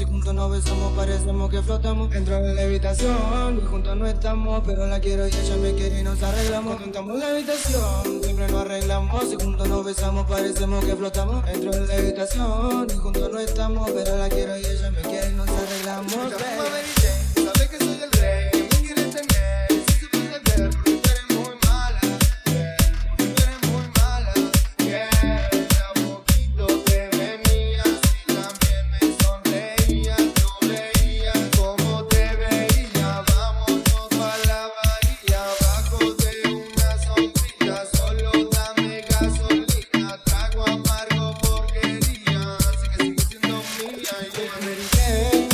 y juntos nos besamos, parecemos que flotamos dentro de la habitación y juntos no estamos, pero la quiero y ella me quiere y nos arreglamos. Cuando la habitación, siempre nos arreglamos y juntos nos besamos, parecemos que flotamos dentro de la habitación y juntos no estamos, pero la quiero y ella me quiere y nos arreglamos. é.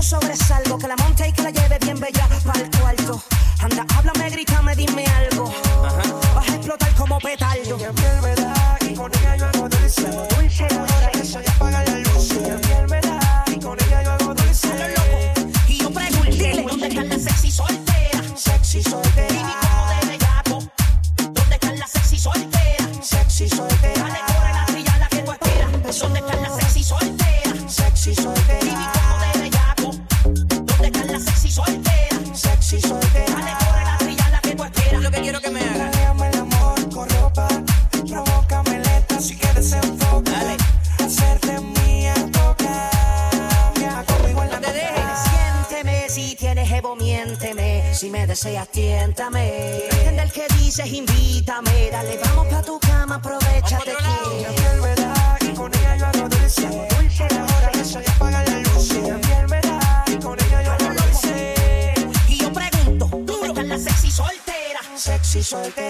eso sobresalgo. Que la monte y que la lleve bien bella para el cuarto. Anda, háblame, grítame, dime algo. Vas a explotar como petardo. Ella piel me da y con ella yo hago dulce. Hago dulce, dulce. que soy apaga la luz. Ella piel me da y con ella yo hago dulce. A loco. Y yo preguntéle dónde están las sexy solteras. Sexy soltera. Y como de bellaco. ¿Dónde están las sexy solteras? Sexy soltera. Dale, corre la trilla, la que tú esperas. ¿Dónde están las sexy solteras? Sexy soltera. deseas, tiéntame. La del que dices, invítame. Dale, vamos pa' tu cama, aprovechate aquí. Y con ella yo hago dulce. Dulce, ahora que soy apaga la luz. Y con ella yo hago dulce. Y yo pregunto, ¿dónde están las sexy solteras? Sexy soltera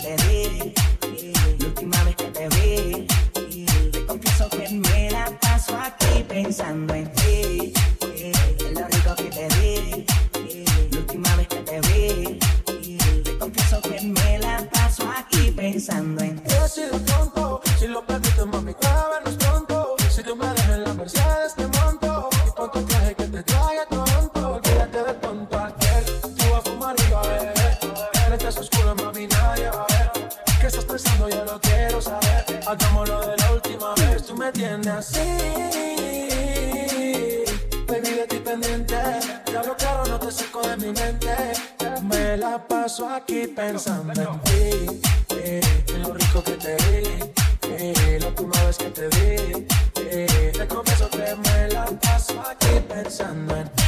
así. Baby, de ti pendiente. Diablo claro, no te saco de mi mente. Me la paso aquí pensando en ti. Eh, en lo rico que te di. Eh, la última vez que te vi. Eh, te confieso que me la paso aquí pensando en ti.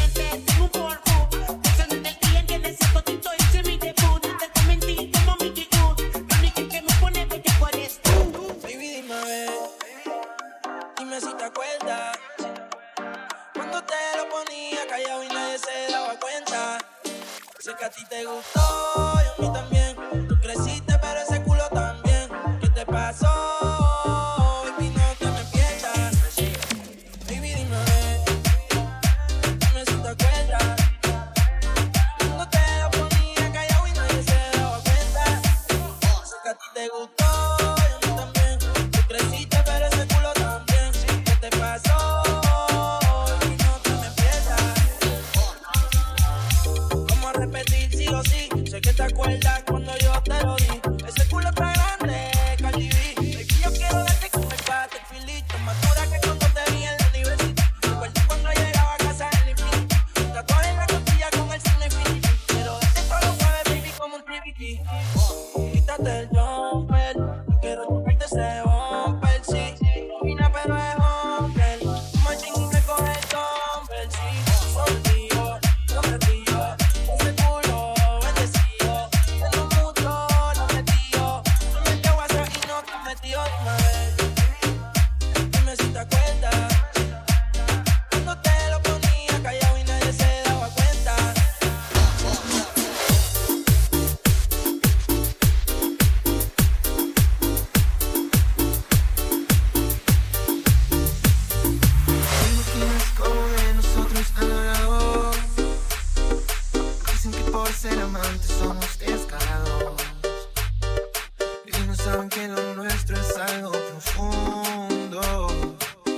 Saben que lo nuestro es algo profundo.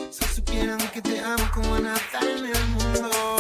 Si supieran que te amo como a nada en el mundo.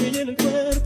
Estoy en el cuerpo.